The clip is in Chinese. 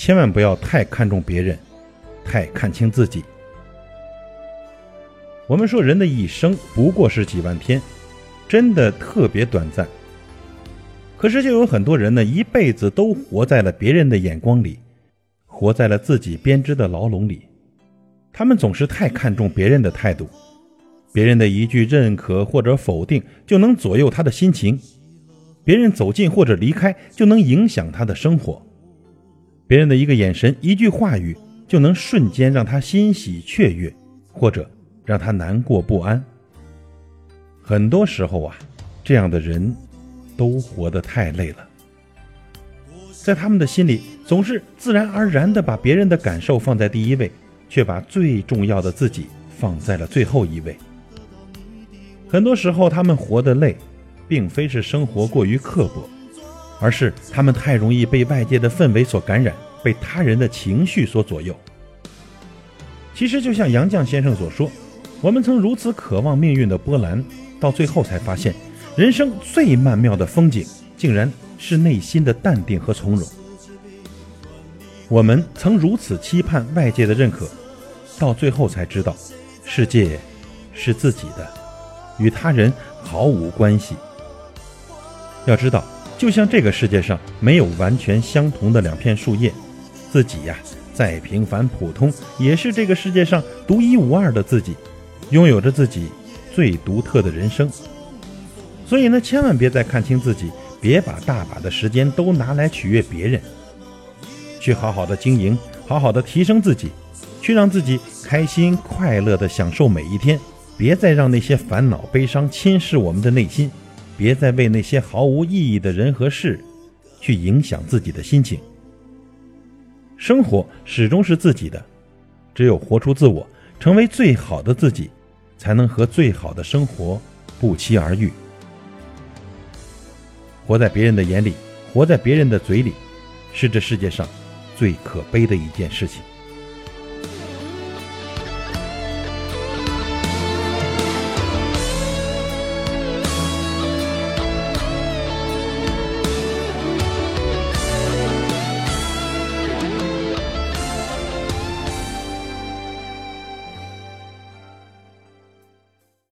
千万不要太看重别人，太看清自己。我们说人的一生不过是几万天，真的特别短暂。可是就有很多人呢，一辈子都活在了别人的眼光里，活在了自己编织的牢笼里。他们总是太看重别人的态度，别人的一句认可或者否定就能左右他的心情，别人走近或者离开就能影响他的生活，别人的一个眼神、一句话语就能瞬间让他欣喜雀跃，或者让他难过不安。很多时候啊，这样的人都活得太累了，在他们的心里总是自然而然地把别人的感受放在第一位。却把最重要的自己放在了最后一位。很多时候，他们活得累，并非是生活过于刻薄，而是他们太容易被外界的氛围所感染，被他人的情绪所左右。其实，就像杨绛先生所说，我们曾如此渴望命运的波澜，到最后才发现，人生最曼妙的风景，竟然是内心的淡定和从容。我们曾如此期盼外界的认可。到最后才知道，世界是自己的，与他人毫无关系。要知道，就像这个世界上没有完全相同的两片树叶，自己呀再平凡普通，也是这个世界上独一无二的自己，拥有着自己最独特的人生。所以呢，千万别再看清自己，别把大把的时间都拿来取悦别人，去好好的经营，好好的提升自己。去让自己开心快乐的享受每一天，别再让那些烦恼悲伤侵蚀我们的内心，别再为那些毫无意义的人和事去影响自己的心情。生活始终是自己的，只有活出自我，成为最好的自己，才能和最好的生活不期而遇。活在别人的眼里，活在别人的嘴里，是这世界上最可悲的一件事情。